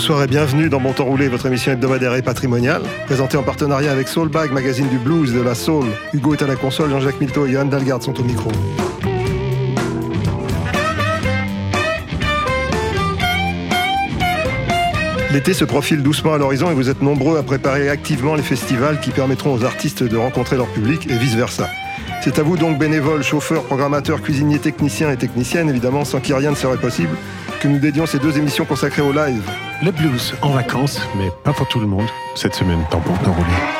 Bonsoir et bienvenue dans Bon Temps Roulé, votre émission hebdomadaire et patrimoniale, présentée en partenariat avec Soulbag, magazine du blues, de la soul. Hugo est à la console, Jean-Jacques Milteau et Johan Dalgarde sont au micro. L'été se profile doucement à l'horizon et vous êtes nombreux à préparer activement les festivals qui permettront aux artistes de rencontrer leur public et vice-versa. C'est à vous donc bénévoles, chauffeurs, programmateurs, cuisiniers, techniciens et techniciennes, évidemment, sans qui rien ne serait possible, que nous dédions ces deux émissions consacrées au live. Le blues en vacances, mais pas pour tout le monde. Cette semaine, temps pour roulé.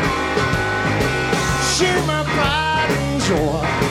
shore.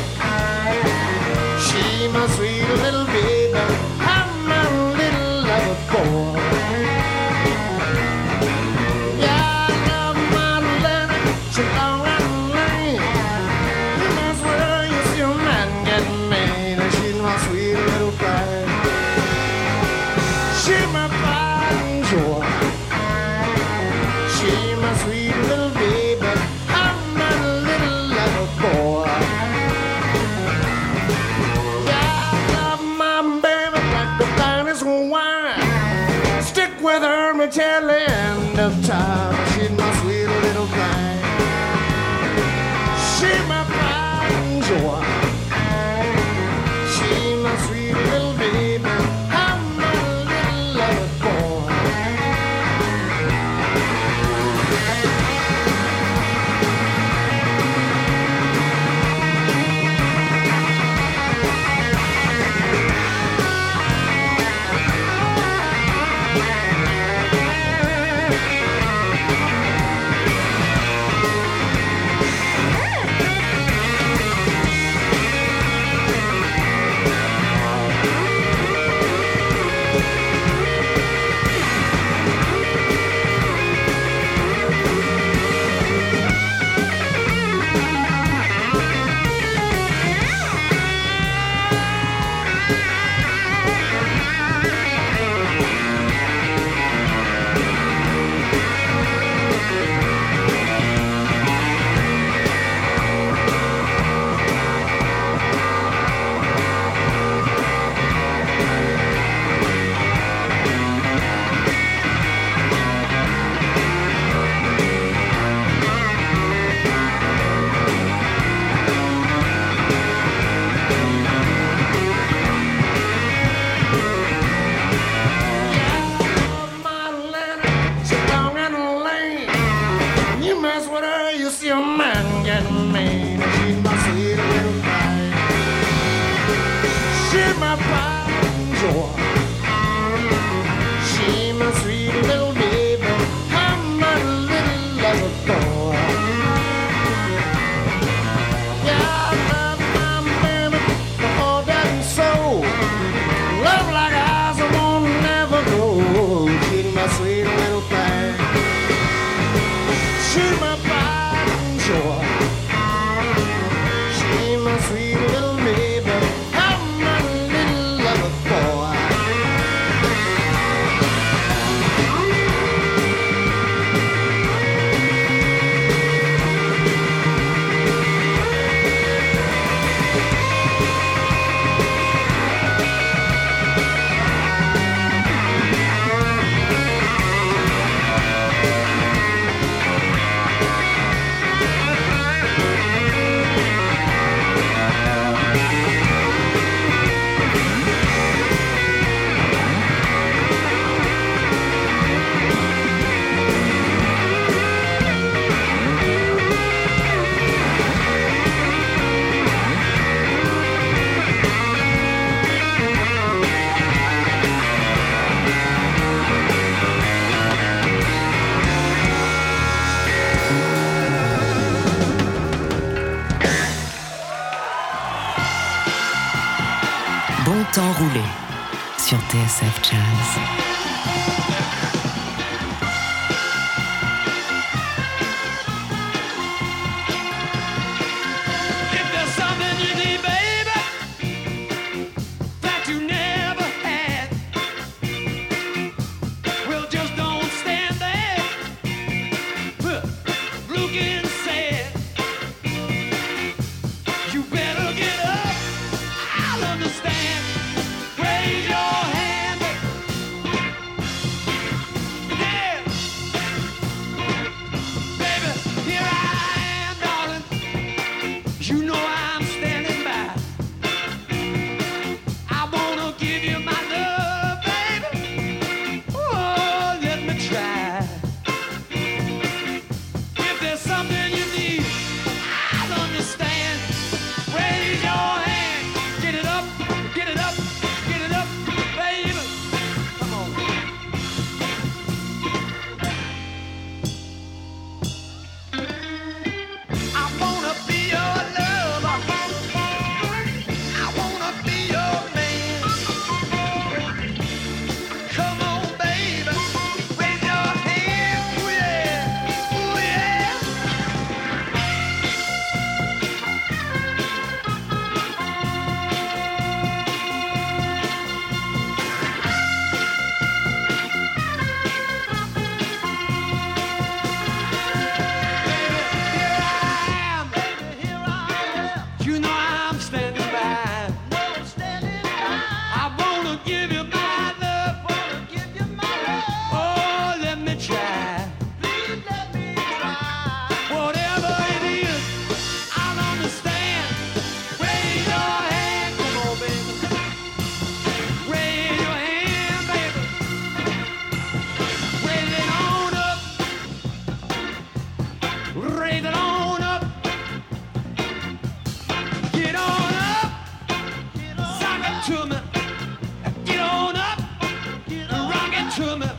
Come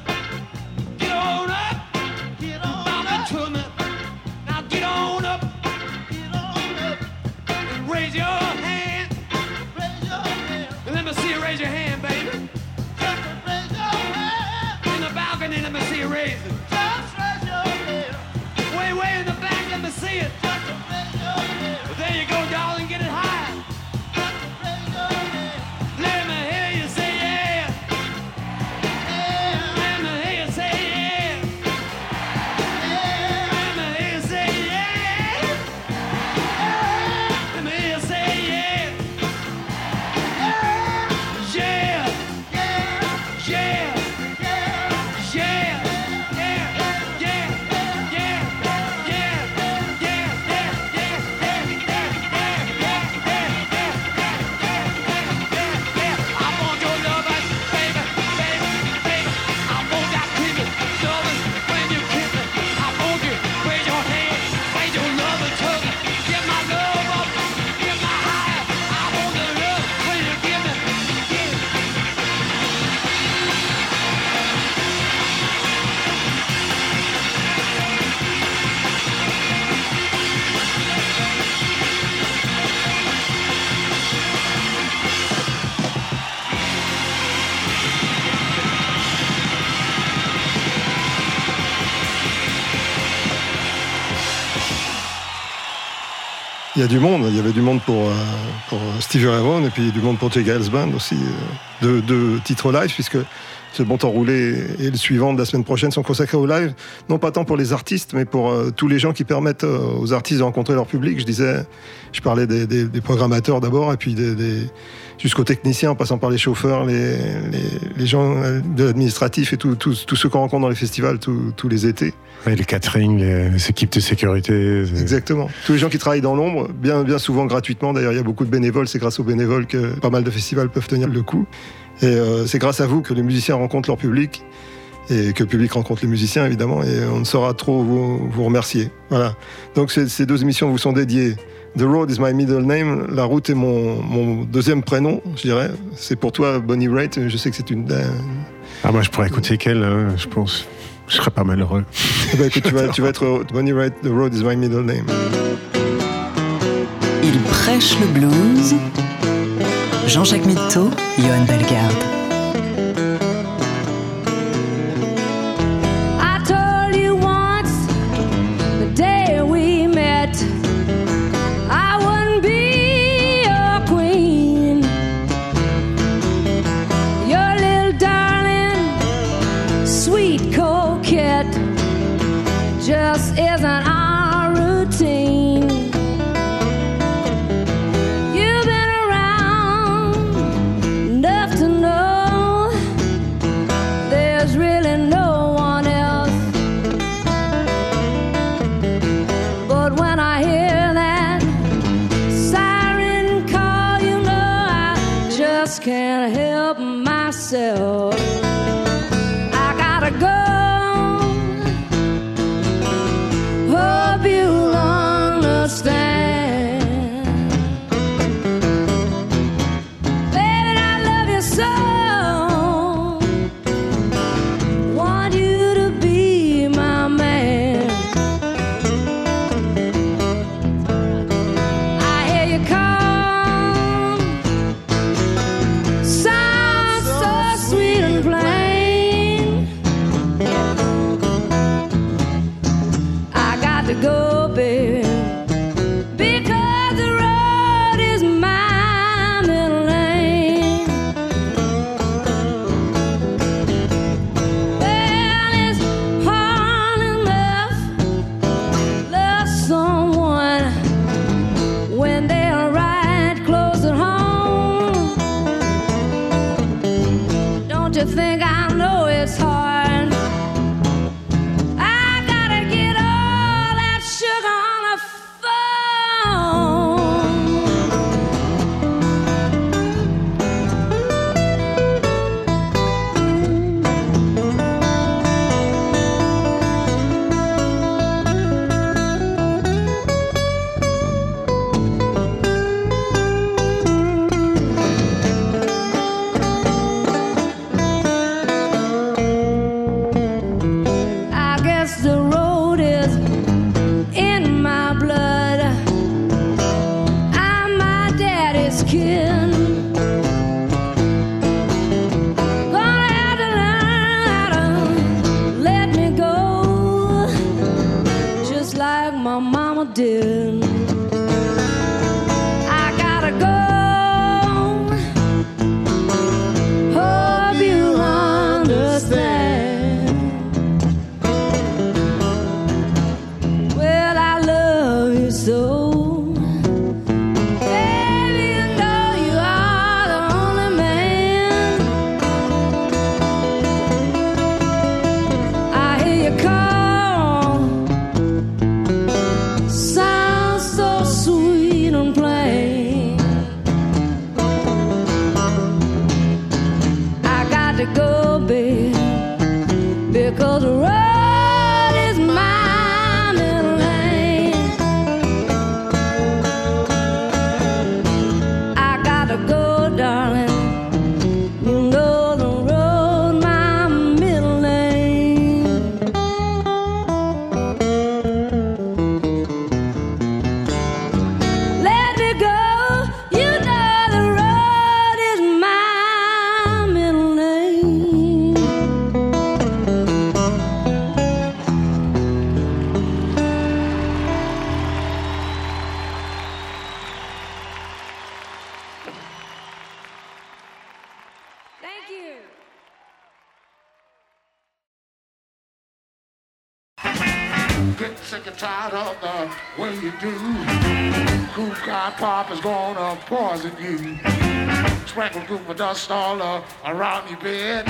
Il y a du monde, il y avait du monde pour, euh, pour et puis du monde pour Jay Giles Band aussi. euh, Deux, deux titres live, puisque ce bon temps roulé et le suivant de la semaine prochaine sont consacrés au live, non pas tant pour les artistes, mais pour euh, tous les gens qui permettent euh, aux artistes de rencontrer leur public. Je disais, je parlais des, des- des programmateurs d'abord, et puis des, jusqu'aux techniciens, en passant par les chauffeurs, les, les, les gens euh, de l'administratif et tous ceux qu'on rencontre dans les festivals tous- les étés. Ouais, les catering, les, les équipes de sécurité. Exactement. Tous les gens qui travaillent dans l'ombre, bien, bien souvent gratuitement. D'ailleurs, il y a beaucoup de bénévoles. C'est grâce aux bénévoles que pas mal de festivals peuvent tenir le coup. Et euh, c'est grâce à vous que les musiciens rencontrent leur public et que le public rencontre les musiciens, évidemment. Et on ne saura trop vous, vous remercier. Voilà. Donc, ces, deux émissions vous sont dédiées. The Road is my middle name. La route est mon, mon deuxième prénom, je dirais. C'est pour toi, Bonnie Raitt. Je sais que c'est une. euh, Ah, moi, je pourrais écouter qu'elle, hein, je pense. Je serais pas malheureux. eh ben, écoute, tu, vas, tu vas être. Bonnie Raitt, The Road is my middle name. Il prêche le blues Jean-Jacques Mitteau, Johan Bellegarde. sick, sick and tired of the way you do. Cool guy pop is gonna poison you. Sprinkle goober dust all up around your bed.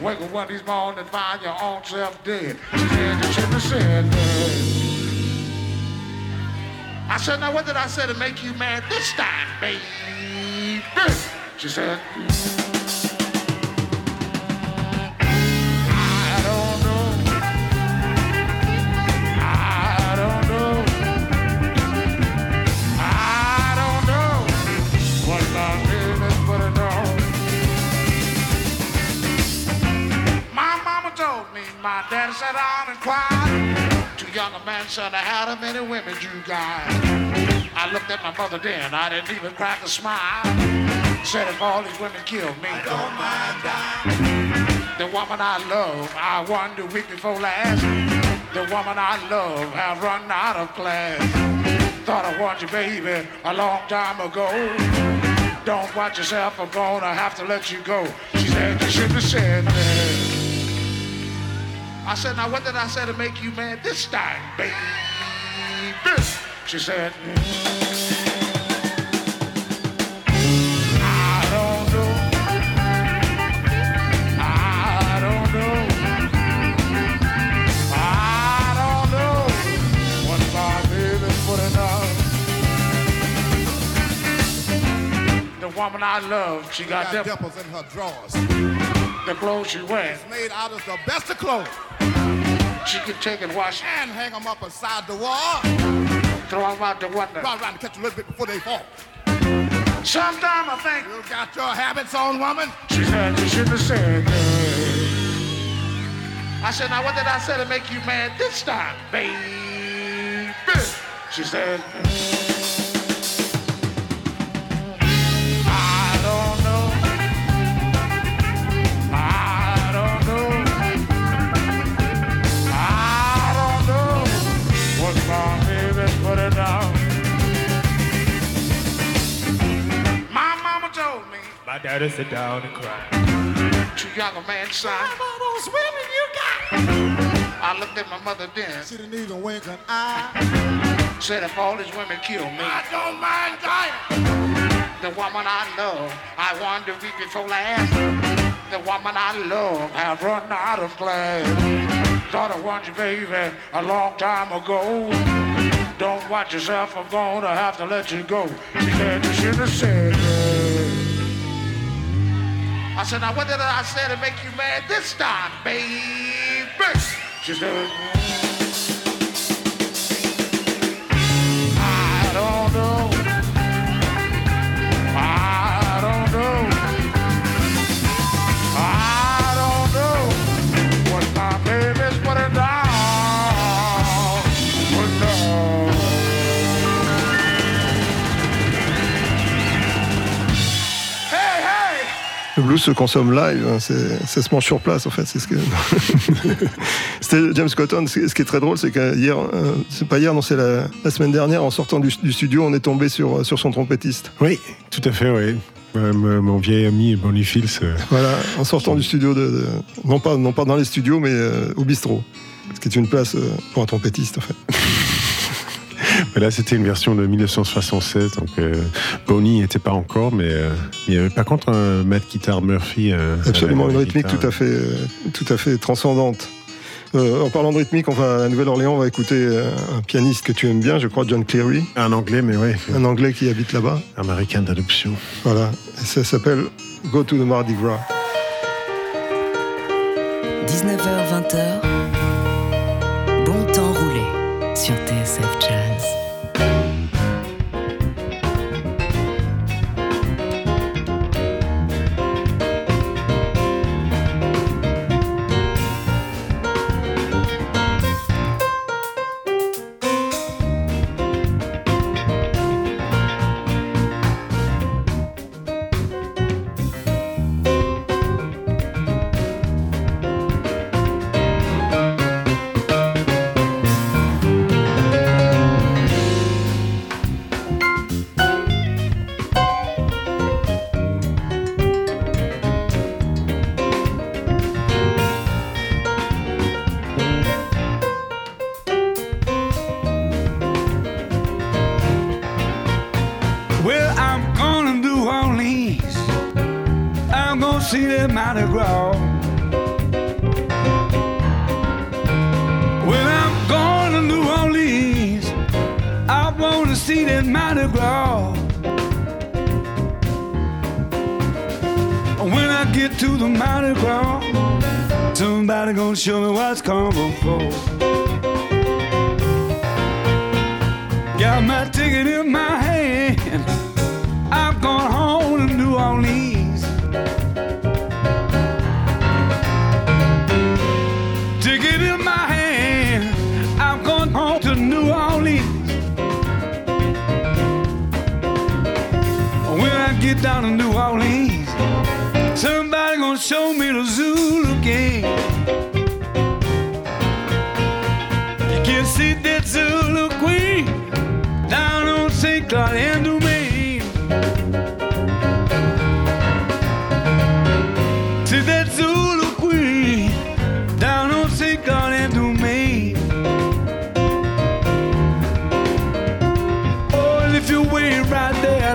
Wake up one these morning and find your own self dead. She said, you should have said that. I said, now what did I say to make you mad this time, baby? She said, my daddy sat down and cried. Two younger man said, How many women you got? I looked at my mother then, I didn't even crack a smile. Said, If all these women kill me, I don't mind dying. The woman I love, I won the week before last. The woman I love, have run out of class. Thought I wanted you, baby, a long time ago don't watch yourself, I'm gonna have to let you go. She said, you should have said that. I said, now what did I say to make you mad? This time, baby? She said, woman I love, she, she got, got dimples in her drawers. The clothes she wears, Made out of the best of clothes. she can take and wash And hang them up beside the wall. throw them out the window. Run around and catch a little bit before they fall. Sometime I think You got your habits on, woman? she said you shouldn't have said that. I said, now what did I say to make you mad this time, baby? She said, My daddy sit down and cry. You younger man, son. all those women you got. I looked at my mother then, She didn't even wink an eye. said if all these women kill me, I don't mind dying. the woman I love, I won the week before last. The woman I love have run out of class. Thought I wanted you, baby, a long time ago. Don't watch yourself, I'm gonna have to let you go. She said you should have said that. I said, now what did I say to make you mad this time, baby? She said, se consomme live, hein, c'est- ça se mange sur place en fait. C'est ce que. C'était James Cotton. Ce qui est très drôle, c'est que hier, euh, c'est pas hier, non, c'est la, la semaine dernière, en sortant du, du studio, on est tombé sur, sur son trompettiste. Oui, tout à fait, oui. Euh, mon mon vieil ami Bonnie Fields. euh, Voilà, en sortant du studio de, de- non pas non pas dans les studios, mais euh, au bistrot, ce qui est une place euh, pour un trompettiste en fait. Là, c'était une version de 1967, donc euh, Bonnie n'y était pas encore, euh, mais il y avait par contre un Matt Guitar Murphy. Euh, Absolument, une rythmique tout à fait, tout à fait transcendante. En parlant de rythmique, on va à Nouvelle-Orléans, on va écouter un pianiste que tu aimes bien, je crois, John Cleary. Un anglais, mais oui. Un anglais qui habite là-bas. Américain d'adoption. Voilà. Et ça s'appelle Go to the Mardi Gras. 19h, 20h.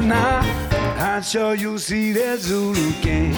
now. I'm sure you'll see the Zulu King.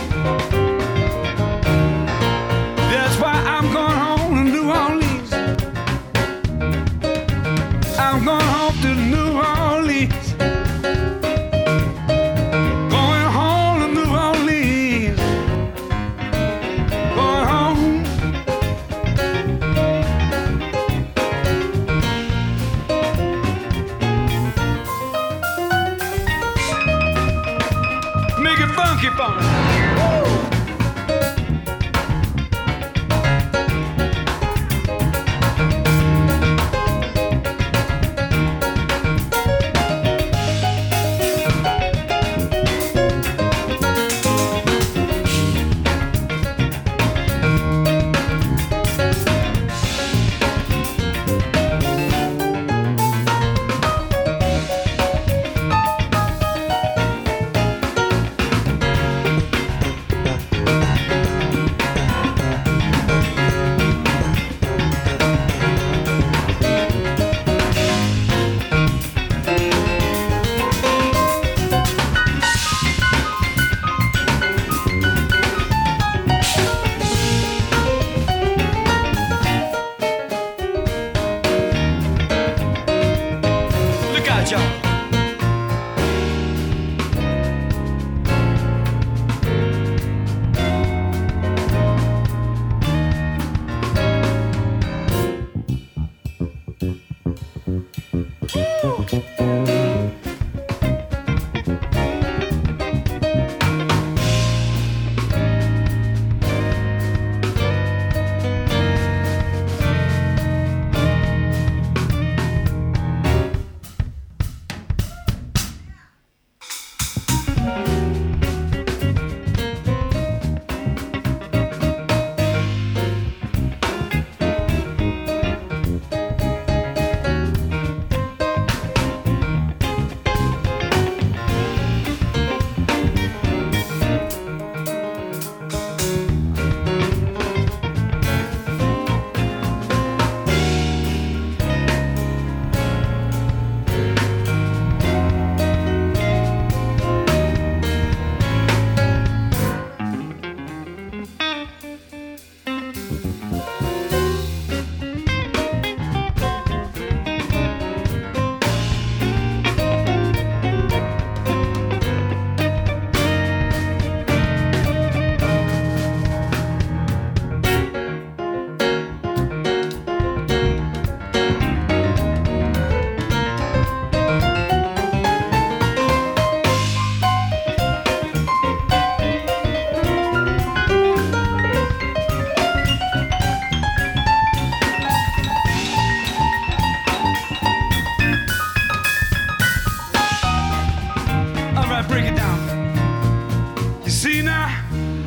You see now,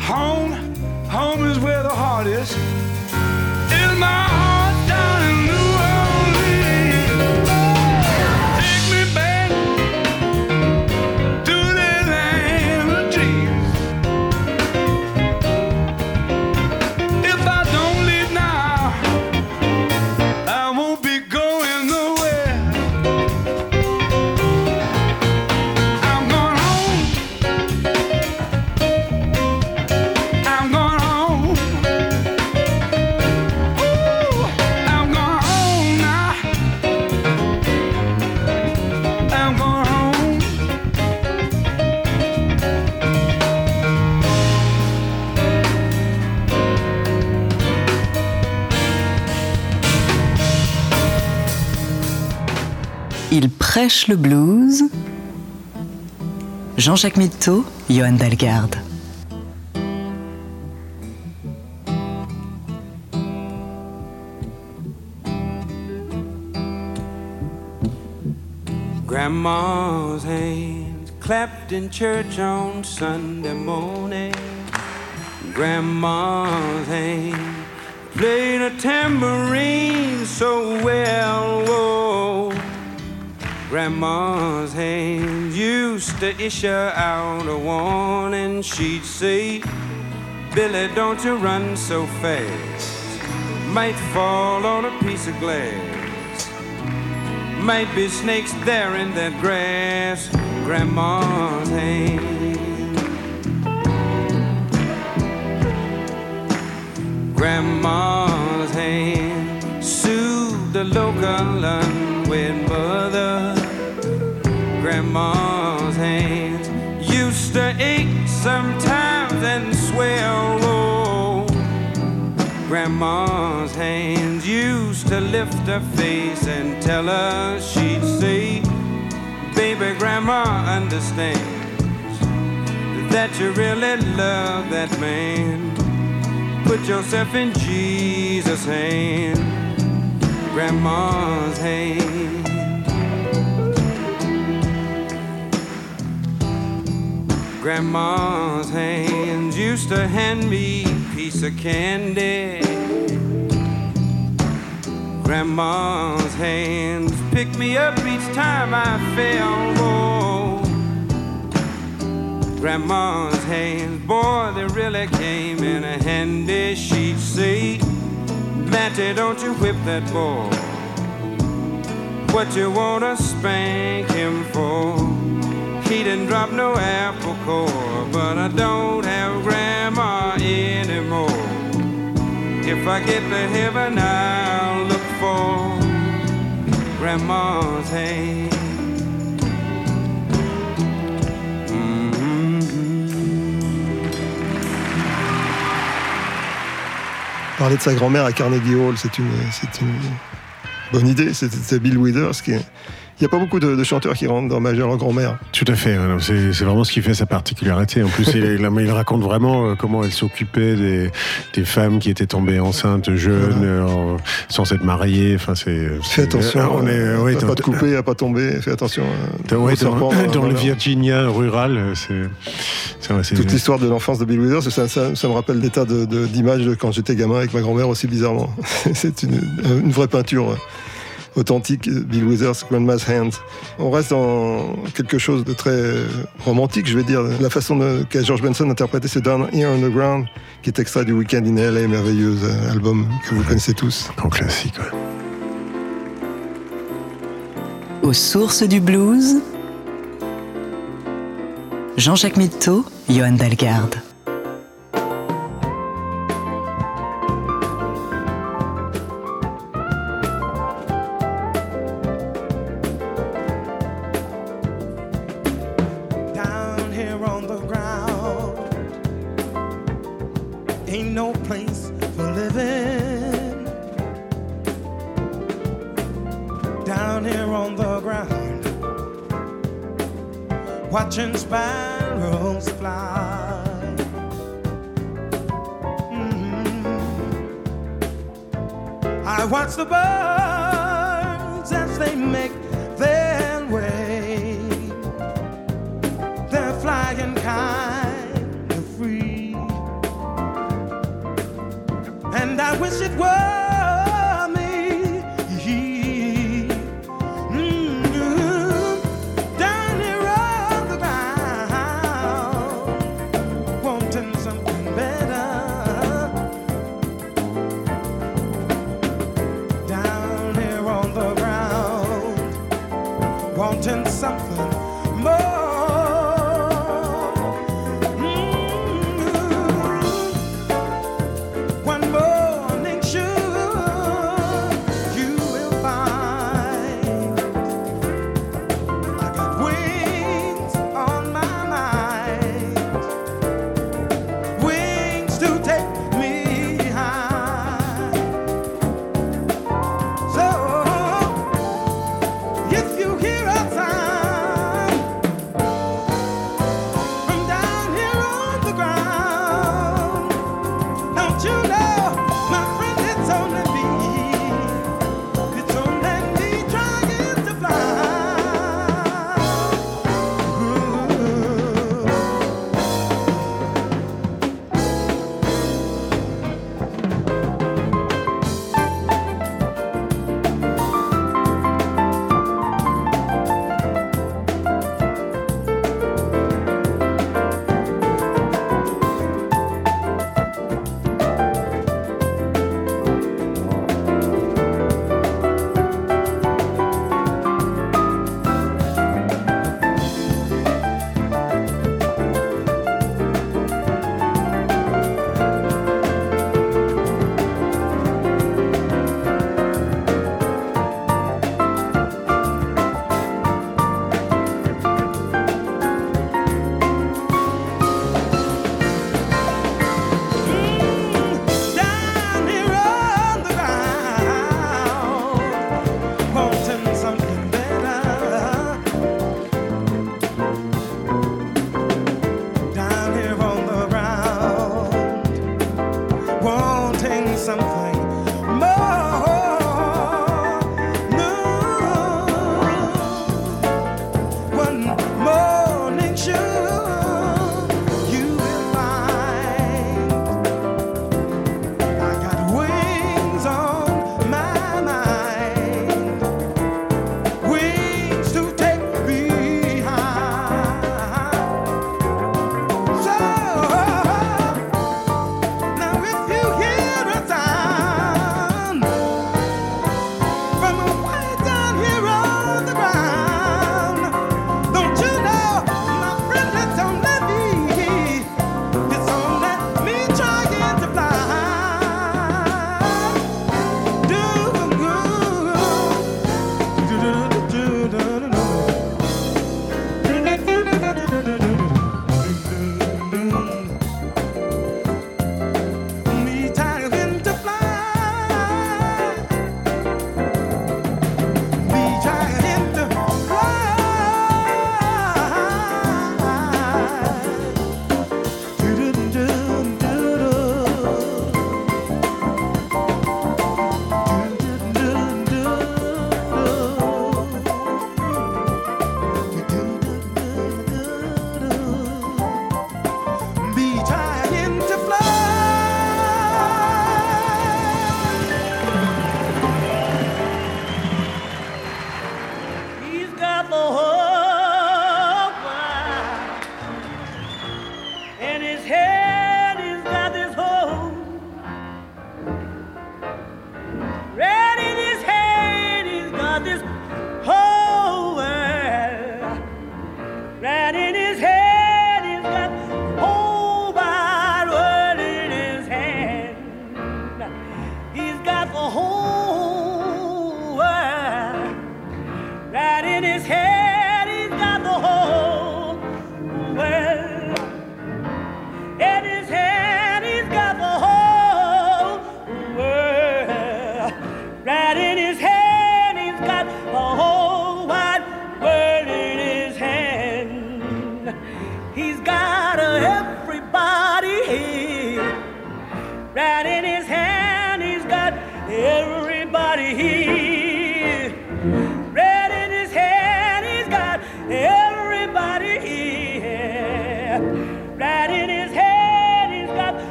home, home is where the heart is. In my Prêche le blues. Jean-Jacques Mitteau, Johan Dalgarde. Grandma's hands clapped in church on Sunday morning. Grandma's hands played a tambourine so well. Oh, Grandma's hand used to issue out a warning. She'd say, Billy, don't you run so fast. Might fall on a piece of glass. Might be snakes there in that grass. Grandma's hand. Grandma's hand soothed the local Grandma's hands used to ache sometimes and swell. Oh, Grandma's hands used to lift her face and tell her she'd say, Baby, Grandma understands that you really love that man. Put yourself in Jesus' hand, Grandma's hand. Grandma's hands used to hand me a piece of candy. Grandma's hands picked me up each time I fell. Grandma's hands, boy, they really came in a handy. She'd say, Matty, don't you whip that boy. What you wanna spank him for? He didn't drop no apple core, but I don't have grandma anymore. If I get to heaven, I'll look for grandma's hand. Parler de sa grand-mère à Carnegie Hall, c'est une, c'est une bonne idée. C'est c'est Bill Withers qui est- Il n'y a pas beaucoup de, de chanteurs qui rentrent dans Major grand-mère. Tout à fait. C'est vraiment ce qui fait sa particularité. En plus, il, raconte vraiment euh, comment elle s'occupait des, des femmes qui étaient tombées enceintes jeunes, euh, sans être mariées. Enfin, c'est. Fais attention, Ah, on est, euh, ouais, dans- pas te couper, à pas tomber. Fais attention. euh, dans- ouais, dans, euh, dans le voilà. Virginia rural, euh, c'est. Toute l'histoire de l'enfance de Bill Withers, ça, ça- ça me rappelle des tas de- d'images de, quand j'étais gamin avec ma grand-mère aussi bizarrement. C'est une, une vraie peinture euh, authentique, Bill Withers, Grandma's Hand. On reste dans quelque chose de très romantique, je vais dire. La façon de- qu'a George Benson interprété ce Down Here on the Ground, qui est extrait du Weekend in LA, merveilleux euh, album que vous connaissez tous. Grand classique. ouais. Aux sources du blues, Jean-Jacques Mitteau, Johan Dalgarde.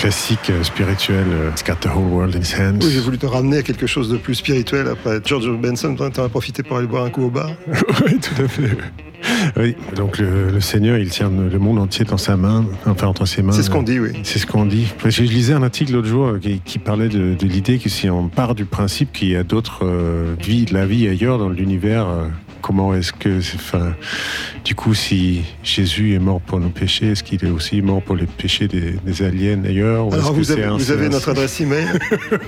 Classique euh, spirituel, euh, It's got the whole world in his hands. Oui, j'ai voulu te ramener à quelque chose de plus spirituel après George Benson. Toi, t'en as profité pour aller boire un coup au bar. oui, tout à fait. Oui, donc le, le Seigneur, il tient le monde entier dans sa main, enfin entre ses mains. C'est ce qu'on dit, oui. C'est ce qu'on dit. Je lisais un article l'autre jour euh, qui, qui parlait de, de l'idée que si on part du principe qu'il y a d'autres euh, vies, de la vie ailleurs dans l'univers, euh, comment est-ce que, enfin, du coup, si Jésus est mort pour nos péchés, est-ce qu'il est aussi mort pour les péchés des, des aliens ailleurs ou Alors vous avez, un- vous c'est avez un- notre adresse email.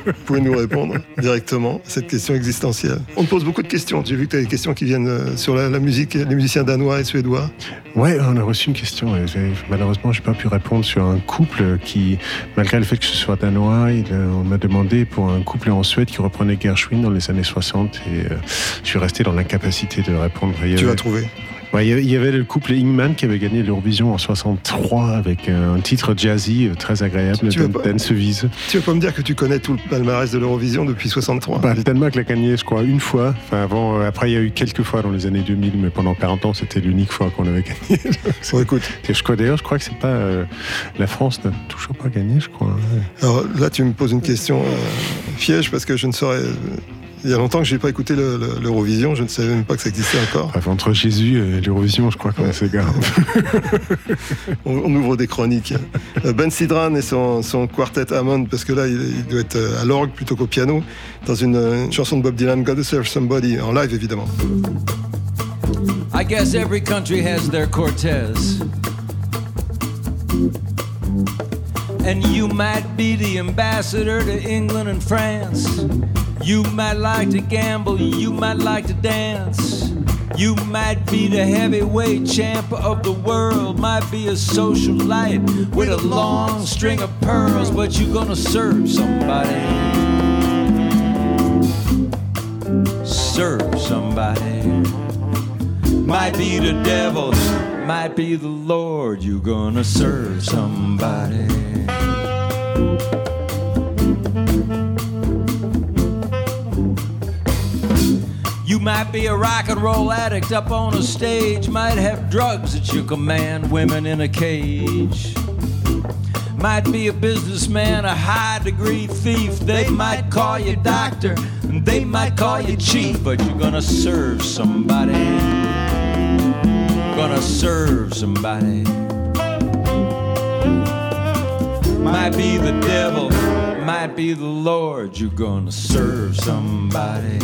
vous pouvez nous répondre directement à cette question existentielle. On te pose beaucoup de questions. J'ai vu que tu as des questions qui viennent euh, sur la, la musique, les musiciens danois et suédois. Ouais, on a reçu une question. et Malheureusement, j'ai pas pu répondre sur un couple qui, malgré le fait que ce soit danois, il, euh, on m'a demandé pour un couple en Suède qui reprenait Gershwin dans les années 60 et euh, je suis resté dans l'incapacité de répondre. Il y Tu avait- vas trouver. Ouais, il y avait- le couple Ingman qui avait gagné l'Eurovision en 63 avec un titre jazzy euh, très agréable, Tu veux Dan- pas-. Tu vas pas me dire que tu connais tout le palmarès de l'Eurovision depuis 63 Bah, le Danemark l'a gagné, je crois, une fois. Enfin, avant, euh, après, il y a eu quelques fois dans les années 2000, mais pendant 40 ans, c'était l'unique fois qu'on avait gagné. Bon, écoute, je crois d'ailleurs, je crois que c'est pas euh, la France n'a toujours pas gagné, je crois. alors là tu me poses une question euh, piège parce que je ne saurais. Il y a longtemps que je n'ai pas écouté le- le- l'Eurovision, je ne savais même pas que ça existait encore. Bref, entre Jésus et l'Eurovision, je crois qu'on Ouais. s'égare. On, on ouvre des chroniques. Euh, Ben Sidran et son, son quartet Hammond, parce que là, il, il doit être euh, à l'orgue plutôt qu'au piano, dans une, une chanson de Bob Dylan, Gotta Serve Somebody, en live évidemment. I guess every country has their Cortez. And you might be the ambassador to England and France. You might like to gamble, you might like to dance. You might be the heavyweight champ of the world, might be a socialite with a long string of pearls, but you're gonna serve somebody. Serve somebody. Might be the devil, might be the Lord. You're gonna serve somebody. Might be a rock and roll addict up on a stage, might have drugs at your command, women in a cage. Might be a businessman, a high degree thief. They might call you doctor, and they might call you chief, but you're gonna serve somebody. Gonna serve somebody. Might be the devil, might be the Lord. You're gonna serve somebody.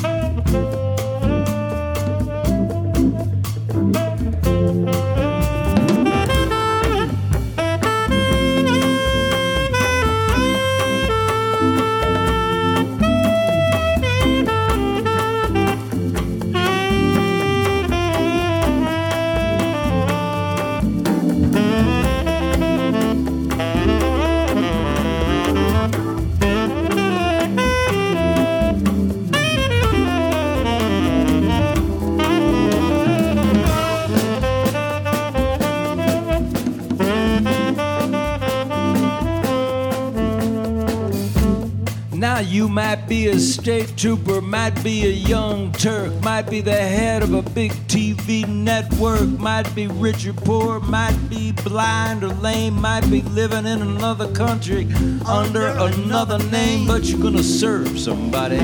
Now you might be a state trooper, might be a young Turk, might be the head of a big TV network, might be rich or poor, might be blind or lame, might be living in another country under another name, but you're gonna serve somebody.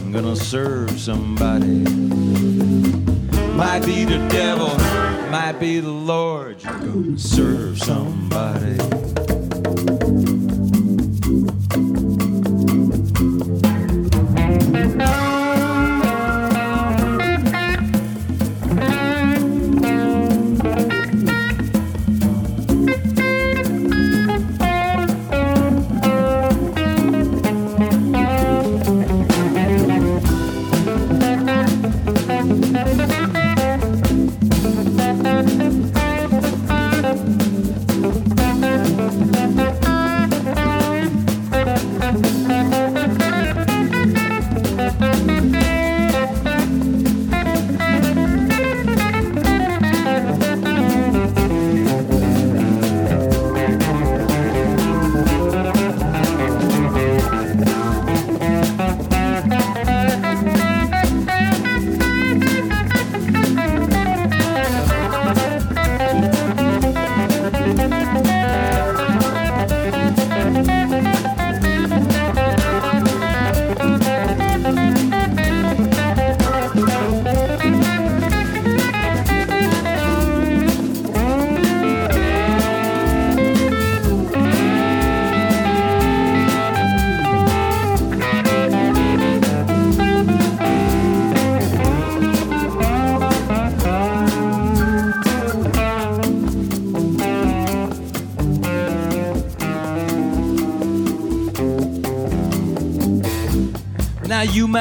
I'm gonna serve somebody. Might be the devil, might be the Lord. You're gonna serve somebody.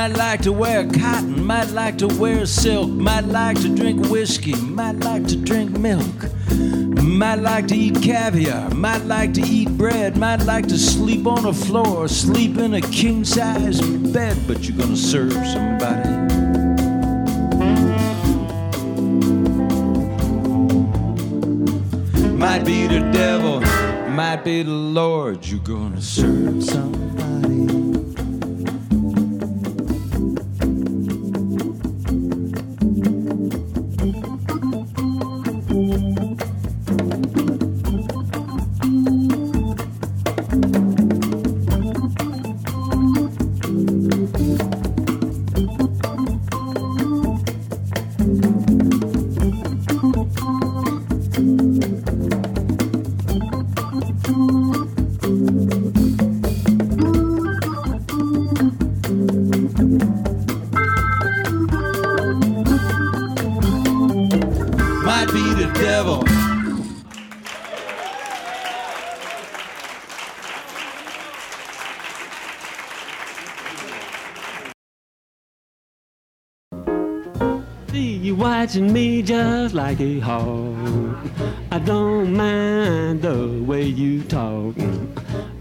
Might like to wear cotton, might like to wear silk, might like to drink whiskey, might like to drink milk, might like to eat caviar, might like to eat bread, might like to sleep on the floor, sleep in a king size bed, but you're gonna serve somebody. Might be the devil, might be the Lord, you're gonna serve somebody. Watching me just like a hawk. I don't mind the way you talk.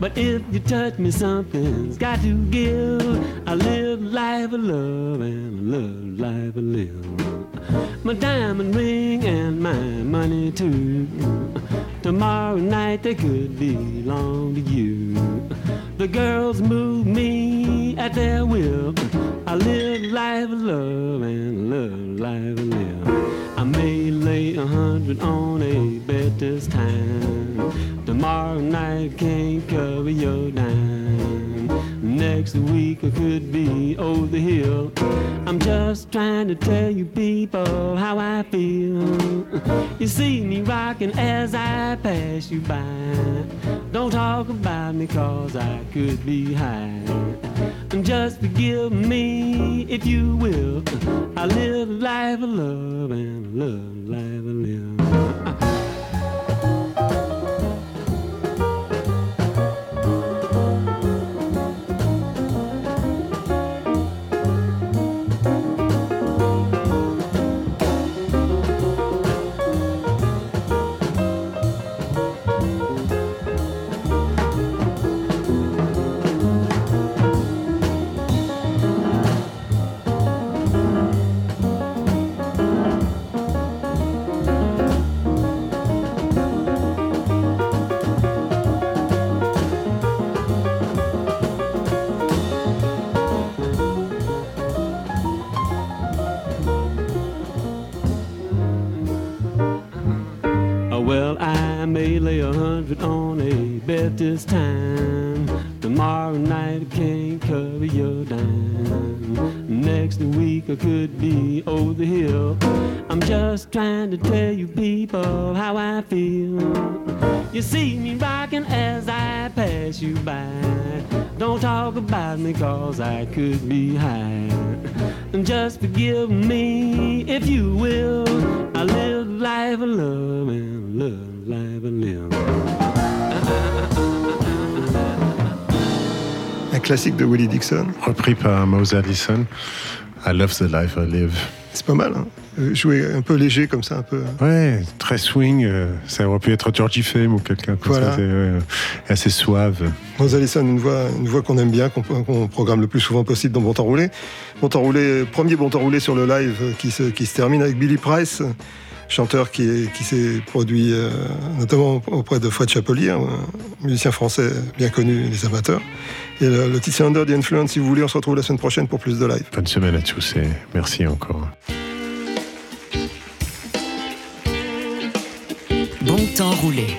But if you touch me, something's got to give. I live life of love and I love life of live. My diamond ring and my money too. Tomorrow night they could belong to you. The girls move me at their will. I live life of love and love life of live. I may lay a hundred on a bet this time. Tomorrow night can't cover your dime. Next week I could be over the hill. I'm just trying to tell you people how I feel. You see me rocking as I pass you by. Don't talk about me cause I could be high. And just forgive me if you will. I live a life of love and love life of live. Classique de Willie Dixon. Repris par Mose Allison. I love the life I live. C'est pas mal, hein Euh, Jouer un peu léger comme ça, un peu. Ouais, très swing. euh, Ça aurait pu être Georgie Fame ou quelqu'un comme Voilà. ça. ouais, assez suave. Rose Allison, une voix, une voix qu'on aime bien, qu'on programme le plus souvent possible dans Bon Temps Roulé. Bon Temps Roulé, premier Bon Temps Roulé sur le live euh, qui se, qui se termine avec Billy Price, chanteur qui qui s'est produit euh, notamment auprès de Fred Chapelier, un musicien français bien connu des amateurs. Et le, le titre Under the Influence. Si vous voulez, on se retrouve la semaine prochaine pour plus de live. Bonne semaine à tous et merci encore. Bon temps roulé